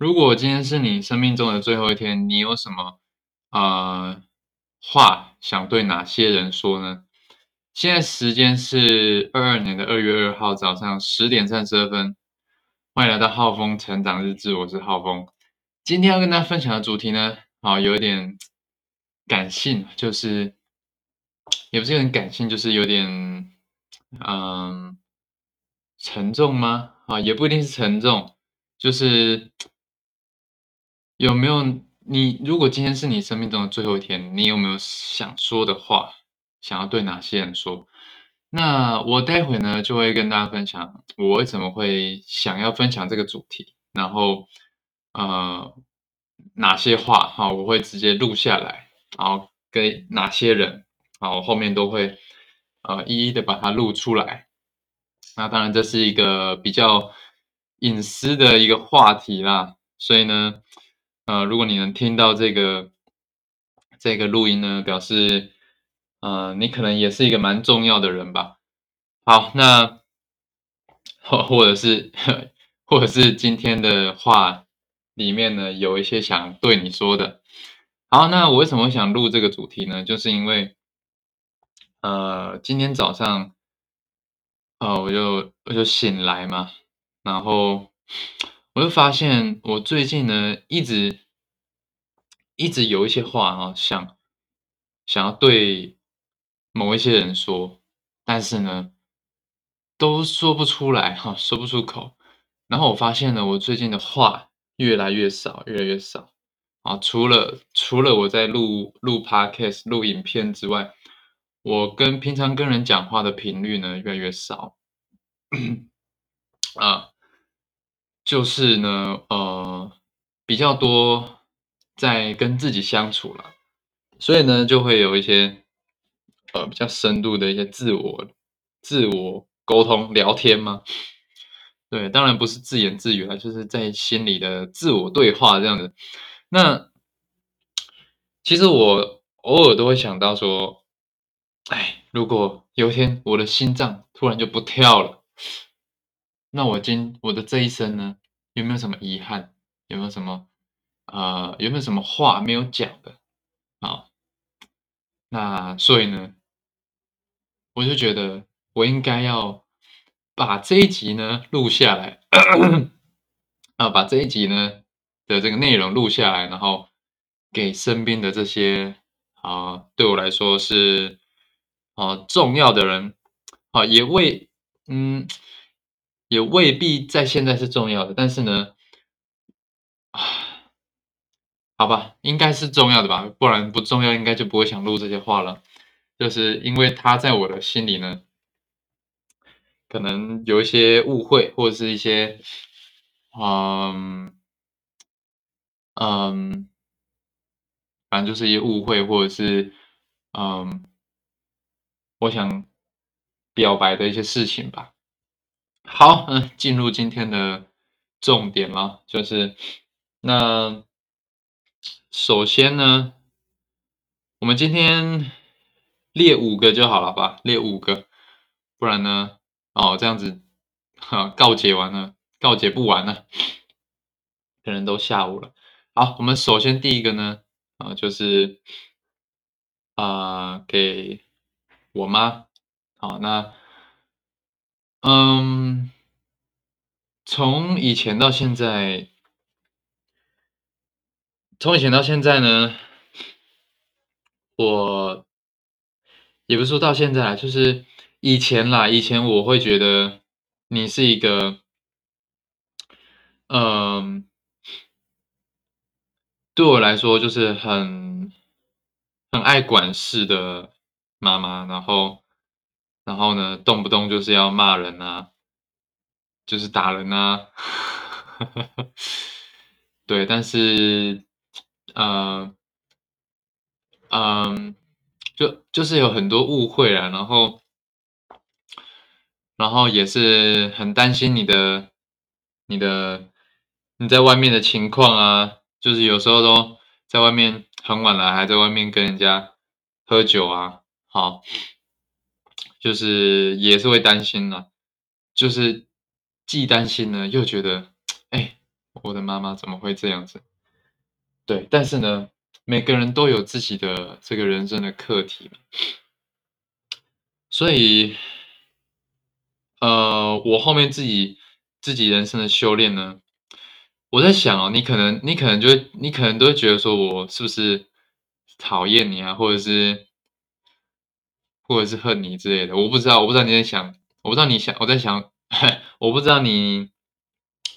如果今天是你生命中的最后一天，你有什么呃话想对哪些人说呢？现在时间是二二年的二月二号早上十点三十二分，欢迎来到浩峰成长日志，我是浩峰。今天要跟大家分享的主题呢，啊，有点感性，就是也不是很感性，就是有点嗯沉重吗？啊，也不一定是沉重，就是。有没有你？如果今天是你生命中的最后一天，你有没有想说的话，想要对哪些人说？那我待会呢就会跟大家分享我为什么会想要分享这个主题，然后呃哪些话哈我会直接录下来，然后给哪些人啊我后面都会呃一一的把它录出来。那当然这是一个比较隐私的一个话题啦，所以呢。呃，如果你能听到这个这个录音呢，表示呃，你可能也是一个蛮重要的人吧。好，那或或者是或者是今天的话里面呢，有一些想对你说的。好，那我为什么想录这个主题呢？就是因为呃，今天早上呃，我就我就醒来嘛，然后。我就发现，我最近呢，一直一直有一些话啊，想想要对某一些人说，但是呢，都说不出来哈，说不出口。然后我发现呢，我最近的话越来越少，越来越少啊。除了除了我在录录 podcast、录影片之外，我跟平常跟人讲话的频率呢，越来越少 啊。就是呢，呃，比较多在跟自己相处了，所以呢，就会有一些呃比较深度的一些自我自我沟通聊天嘛。对，当然不是自言自语了，就是在心里的自我对话这样子。那其实我偶尔都会想到说，哎，如果有一天我的心脏突然就不跳了。那我今我的这一生呢，有没有什么遗憾？有没有什么呃，有没有什么话没有讲的？啊，那所以呢，我就觉得我应该要把这一集呢录下来，啊，把这一集呢的这个内容录下来，然后给身边的这些啊，对我来说是啊重要的人，啊，也为嗯。也未必在现在是重要的，但是呢，啊，好吧，应该是重要的吧，不然不重要，应该就不会想录这些话了。就是因为他在我的心里呢，可能有一些误会，或者是一些，嗯嗯，反正就是一些误会，或者是嗯，我想表白的一些事情吧。好，嗯，进入今天的重点了，就是那首先呢，我们今天列五个就好了吧，列五个，不然呢，哦，这样子哈，告解完了，告解不完了，可能都下午了。好，我们首先第一个呢，啊，就是啊，给我妈，好，那。嗯，从以前到现在，从以前到现在呢，我也不是说到现在，就是以前啦。以前我会觉得你是一个，嗯，对我来说就是很很爱管事的妈妈，然后。然后呢，动不动就是要骂人啊，就是打人啊，对，但是，呃，嗯，就就是有很多误会啊，然后，然后也是很担心你的，你的你在外面的情况啊，就是有时候都在外面很晚了，还在外面跟人家喝酒啊，好。就是也是会担心啦，就是既担心呢，又觉得，哎，我的妈妈怎么会这样子？对，但是呢，每个人都有自己的这个人生的课题，所以，呃，我后面自己自己人生的修炼呢，我在想哦，你可能你可能就会你可能都会觉得说我是不是讨厌你啊，或者是或者是恨你之类的，我不知道，我不知道你在想，我不知道你想我在想，我不知道你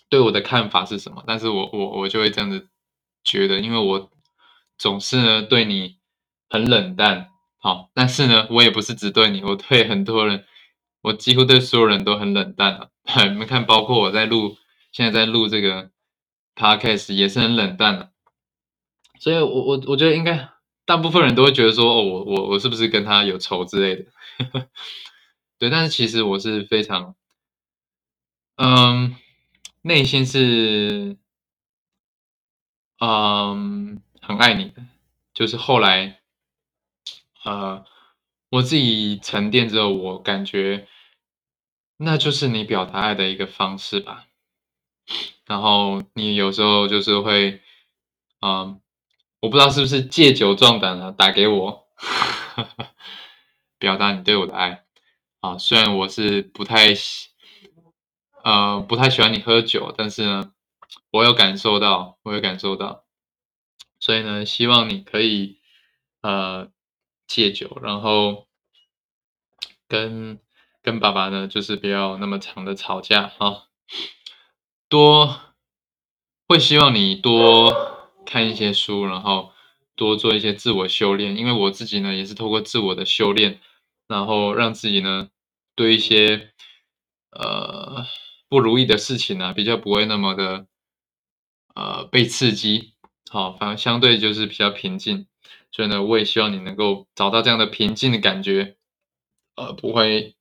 对我的看法是什么，但是我我我就会这样子觉得，因为我总是呢对你很冷淡，好，但是呢，我也不是只对你，我对很多人，我几乎对所有人都很冷淡啊。你们看，包括我在录，现在在录这个 podcast 也是很冷淡的，所以我我我觉得应该大部分人都会觉得说，哦，我我我是不是跟他有仇之类的？对，但是其实我是非常，嗯，内心是。嗯，很爱你的，就是后来，呃，我自己沉淀之后，我感觉那就是你表达爱的一个方式吧。然后你有时候就是会，嗯，我不知道是不是借酒壮胆啊，打给我，表达你对我的爱。啊，虽然我是不太喜，呃，不太喜欢你喝酒，但是呢。我有感受到，我有感受到，所以呢，希望你可以呃戒酒，然后跟跟爸爸呢，就是不要那么长的吵架啊，多会希望你多看一些书，然后多做一些自我修炼，因为我自己呢也是透过自我的修炼，然后让自己呢对一些呃不如意的事情呢比较不会那么的。呃，被刺激，好，反而相对就是比较平静，所以呢，我也希望你能够找到这样的平静的感觉，呃，不会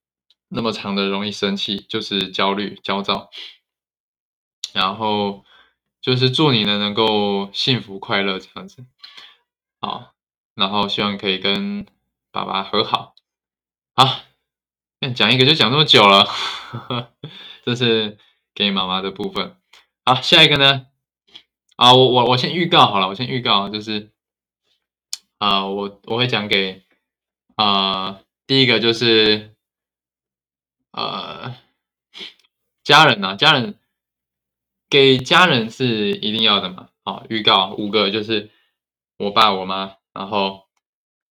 那么长的容易生气，就是焦虑、焦躁，然后就是祝你呢能够幸福快乐这样子，好，然后希望可以跟爸爸和好，好，讲一个就讲这么久了，这是给妈妈的部分，好，下一个呢？啊，我我我先预告好了，我先预告就是，啊，我我会讲给，啊，第一个就是，呃，家人呐，家人给家人是一定要的嘛。好，预告五个就是我爸我妈，然后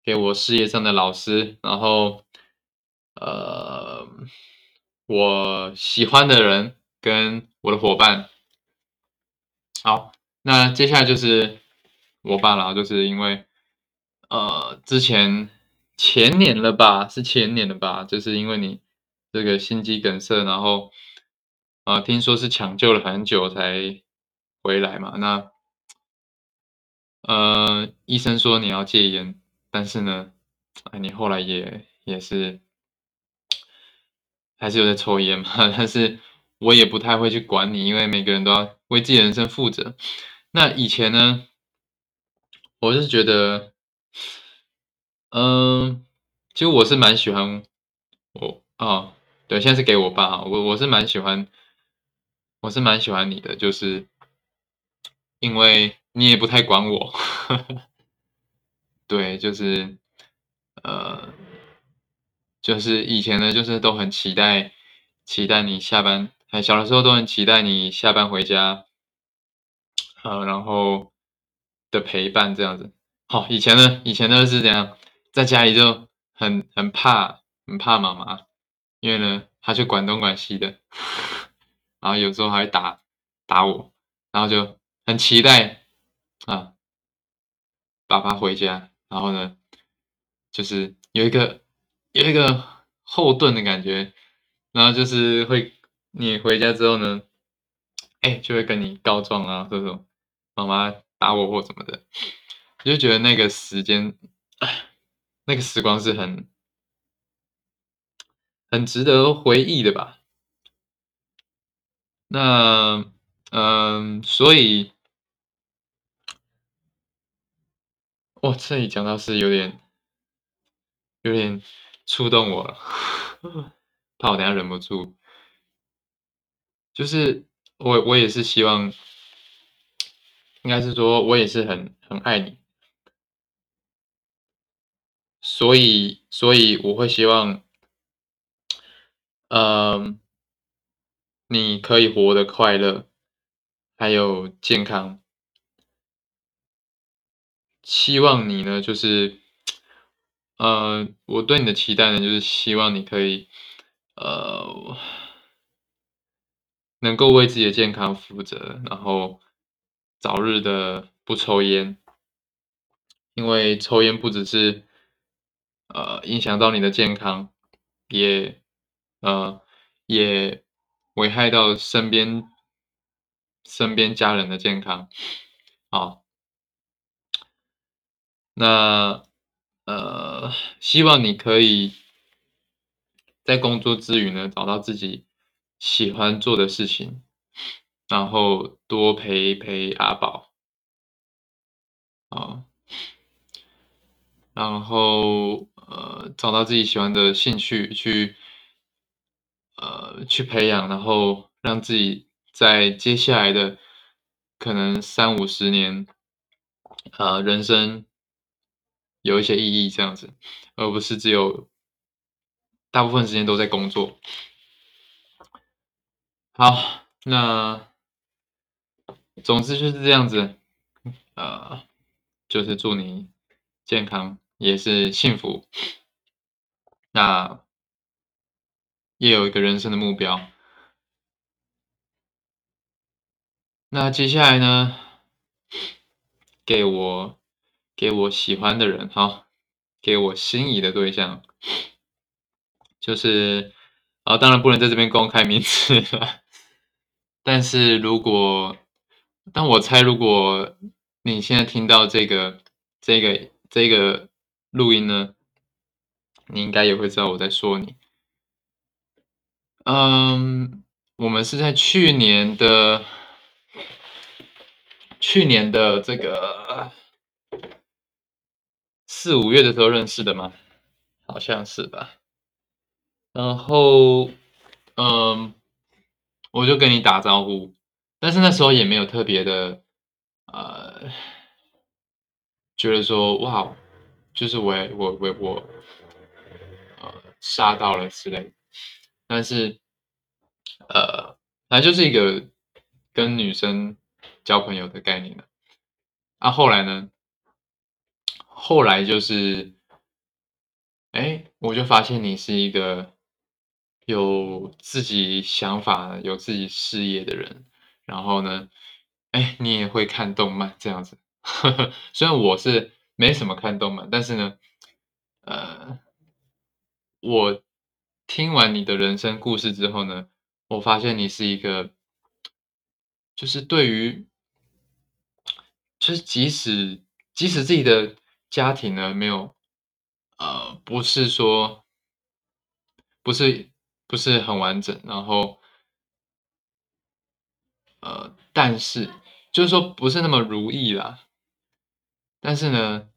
给我事业上的老师，然后呃，我喜欢的人跟我的伙伴，好。那接下来就是我爸了，就是因为呃之前前年了吧，是前年了吧，就是因为你这个心肌梗塞，然后啊听说是抢救了很久才回来嘛。那呃医生说你要戒烟，但是呢，哎你后来也也是还是有在抽烟嘛，但是我也不太会去管你，因为每个人都要为自己人生负责。那以前呢，我是觉得，嗯，其实我是蛮喜欢我啊，对，现在是给我爸，我我是蛮喜欢，我是蛮喜欢你的，就是因为你也不太管我，对，就是呃，就是以前呢，就是都很期待，期待你下班，还小的时候都很期待你下班回家。呃，然后的陪伴这样子，好，以前呢，以前呢是这样，在家里就很很怕，很怕妈妈，因为呢，她就管东管西的，然后有时候还会打打我，然后就很期待啊，爸爸回家，然后呢，就是有一个有一个后盾的感觉，然后就是会你回家之后呢，哎，就会跟你告状啊这种。妈妈打我或怎么的，我就觉得那个时间，那个时光是很很值得回忆的吧？那嗯，所以，哇，这里讲到是有点有点触动我了，怕我等下忍不住。就是我我也是希望。应该是说我也是很很爱你。所以所以我会希望呃你可以活得快乐，还有健康。希望你呢，就是呃，我对你的期待呢，就是希望你可以呃能够为自己的健康负责，然后早日的不抽烟。因为抽烟不只是呃影响到你的健康，也呃也危害到身边身边家人的健康，好。那呃，希望你可以在工作之余呢，找到自己喜欢做的事情，然后多陪陪阿宝，啊，然后呃，找到自己喜欢的兴趣去呃去培养，然后让自己在接下来的可能三五十年，呃，人生。有一些意义这样子，而不是只有大部分时间都在工作。好，那总之就是这样子，呃，就是祝你健康，也是幸福，那也有一个人生的目标。那接下来呢，给我。给我喜欢的人哈，给我心仪的对象，就是啊，当然不能在这边公开名字了。但是如果，但我猜，如果你现在听到这个、这个、这个录音呢，你应该也会知道我在说你。嗯，我们是在去年的去年的这个。四五月的时候认识的吗？好像是吧。然后，嗯，我就跟你打招呼，但是那时候也没有特别的，呃，觉得说哇，就是我我我我，呃，杀到了之类。但是，呃，反正就是一个跟女生交朋友的概念了。啊，后来呢？后来就是，哎，我就发现你是一个有自己想法、有自己事业的人。然后呢，哎，你也会看动漫这样子。虽然我是没什么看动漫，但是呢，呃，我听完你的人生故事之后呢，我发现你是一个，就是对于，就是即使即使自己的。家庭呢，没有，呃，不是说，不是不是很完整，然后，呃，但是就是说不是那么如意啦。但是呢，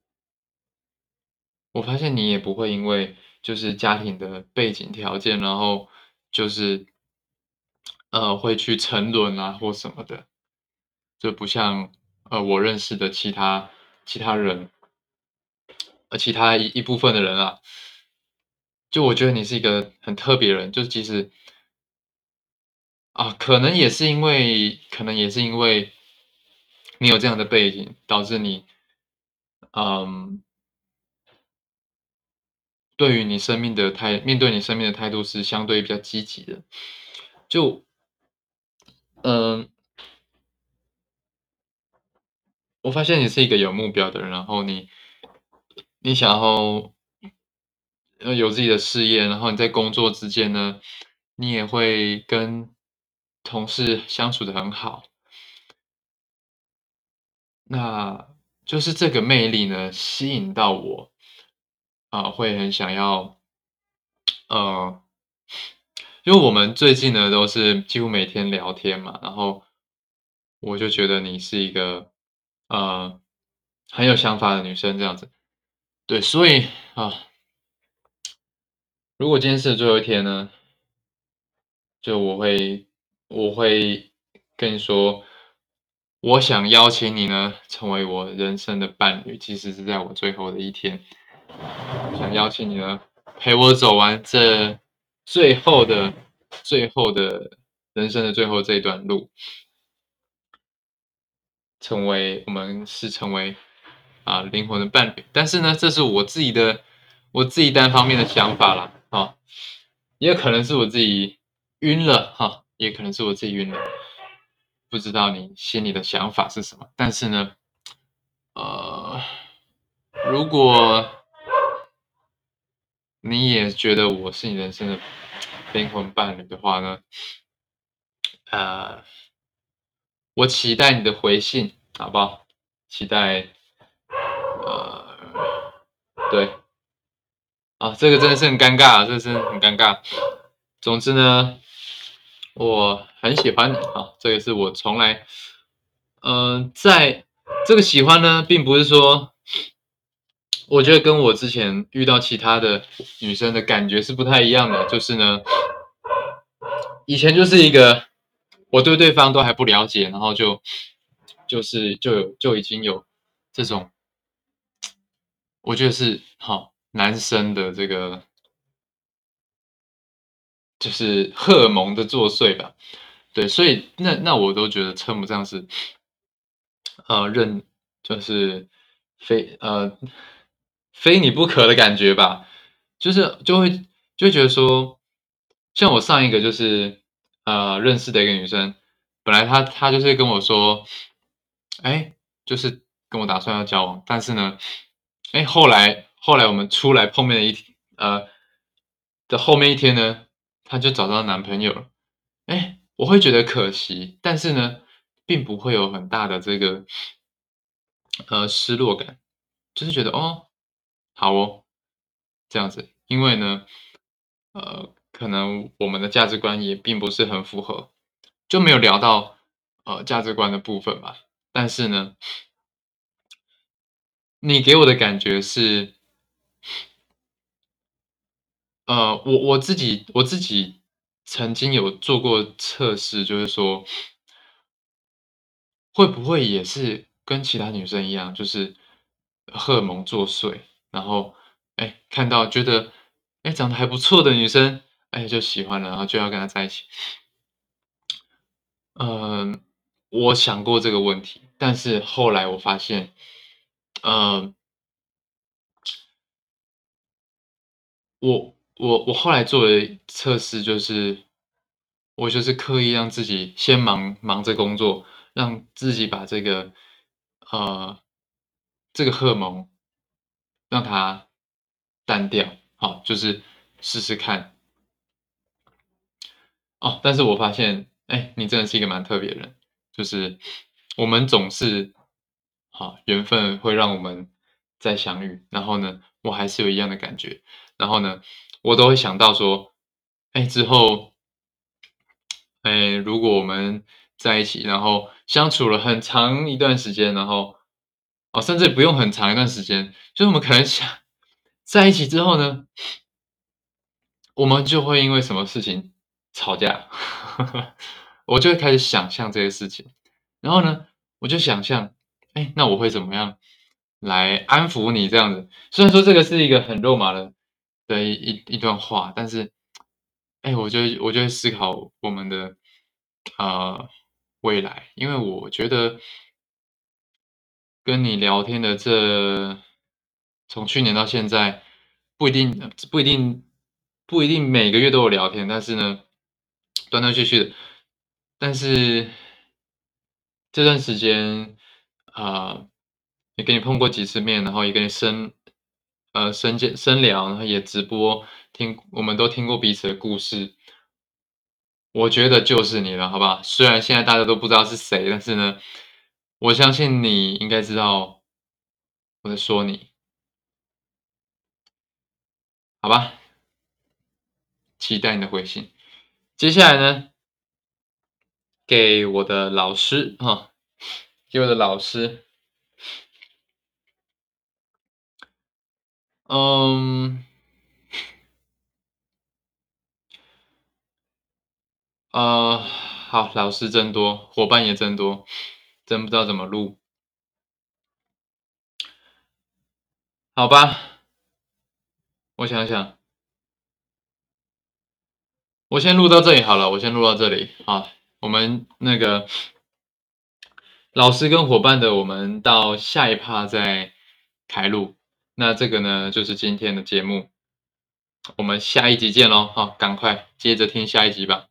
我发现你也不会因为就是家庭的背景条件，然后就是，呃，会去沉沦啊或什么的，就不像呃我认识的其他其他人。呃其他一一部分的人啊，就我觉得你是一个很特别人，就其实啊，可能也是因为，可能也是因为你有这样的背景，导致你，嗯，对于你生命的态，面对你生命的态度是相对比较积极的，就，嗯，我发现你是一个有目标的人，然后你。你想要有自己的事业，然后你在工作之间呢，你也会跟同事相处的很好，那就是这个魅力呢吸引到我，啊，会很想要，呃，因为我们最近呢都是几乎每天聊天嘛，然后我就觉得你是一个呃很有想法的女生这样子。对，所以啊，如果今天是最后一天呢，就我会我会跟你说，我想邀请你呢，成为我人生的伴侣，即使是在我最后的一天，想邀请你呢，陪我走完这最后的、最后的人生的最后这一段路，成为我们是成为啊灵魂的伴侣。但是呢，这是我自己的我自己单方面的想法啦，啊，也可能是我自己晕了哈，也可能是我自己晕了。不知道你心里的想法是什么，但是呢，呃，如果你也觉得我是你人生的灵魂伴侣的话呢，呃，我期待你的回信，好不好？期待，呃，对，啊，这个真的是很尴尬，这是很尴尬。总之呢。我很喜欢你啊，这个是我从来，嗯，在这个喜欢呢，并不是说，我觉得跟我之前遇到其他的女生的感觉是不太一样的，就是呢，以前就是一个我对对方都还不了解，然后就就是就有就已经有这种，我觉得是好男生的这个。就是荷尔蒙的作祟吧，对，所以那那我都觉得称不上是，呃，认就是非呃非你不可的感觉吧，就是就会就会觉得说，像我上一个就是呃认识的一个女生，本来她她就是跟我说，哎，就是跟我打算要交往，但是呢，哎，后来后来我们出来碰面的一天，呃的后面一天呢。她就找到男朋友了，哎，我会觉得可惜，但是呢，并不会有很大的这个呃失落感，就是觉得哦，好哦，这样子，因为呢，呃，可能我们的价值观也并不是很符合，就没有聊到呃价值观的部分吧。但是呢，你给我的感觉是。呃，我我自己我自己曾经有做过测试，就是说，会不会也是跟其他女生一样，就是荷尔蒙作祟，然后哎看到觉得哎长得还不错的女生，哎就喜欢了，然后就要跟她在一起。嗯，我想过这个问题，但是后来我发现，嗯，我。我我后来做的测试就是，我就是刻意让自己先忙忙着工作，让自己把这个呃这个荷尔蒙让它淡掉，好，就是试试看。哦，但是我发现，哎，你真的是一个蛮特别的人，就是我们总是好缘分会让我们再相遇，然后呢，我还是有一样的感觉，然后呢。我都会想到说，哎，之后，哎，如果我们在一起，然后相处了很长一段时间，然后，哦，甚至不用很长一段时间，就是我们可能想在一起之后呢，我们就会因为什么事情吵架，我就会开始想象这些事情，然后呢，我就想象，哎，那我会怎么样来安抚你这样子？虽然说这个是一个很肉麻的。的一一段话，但是，哎，我就我就会思考我们的呃未来，因为我觉得跟你聊天的这从去年到现在，不一定不一定不一定每个月都有聊天，但是呢，断断续续的，但是这段时间啊，也跟你碰过几次面，然后也跟你深。呃，深见深聊，然后也直播，听我们都听过彼此的故事，我觉得就是你了，好吧？虽然现在大家都不知道是谁，但是呢，我相信你应该知道我在说你，好吧？期待你的回信。接下来呢，给我的老师哈，给我的老师。嗯，呃，好，老师真多，伙伴也真多。真不知道怎么录。好吧，我想想，我先录到这里好了，我先录到这里。好，我们那个老师跟伙伴的，我们到下一趴再开录。那这个呢，就是今天的节目，我们下一集见喽。好，赶快接着听下一集吧。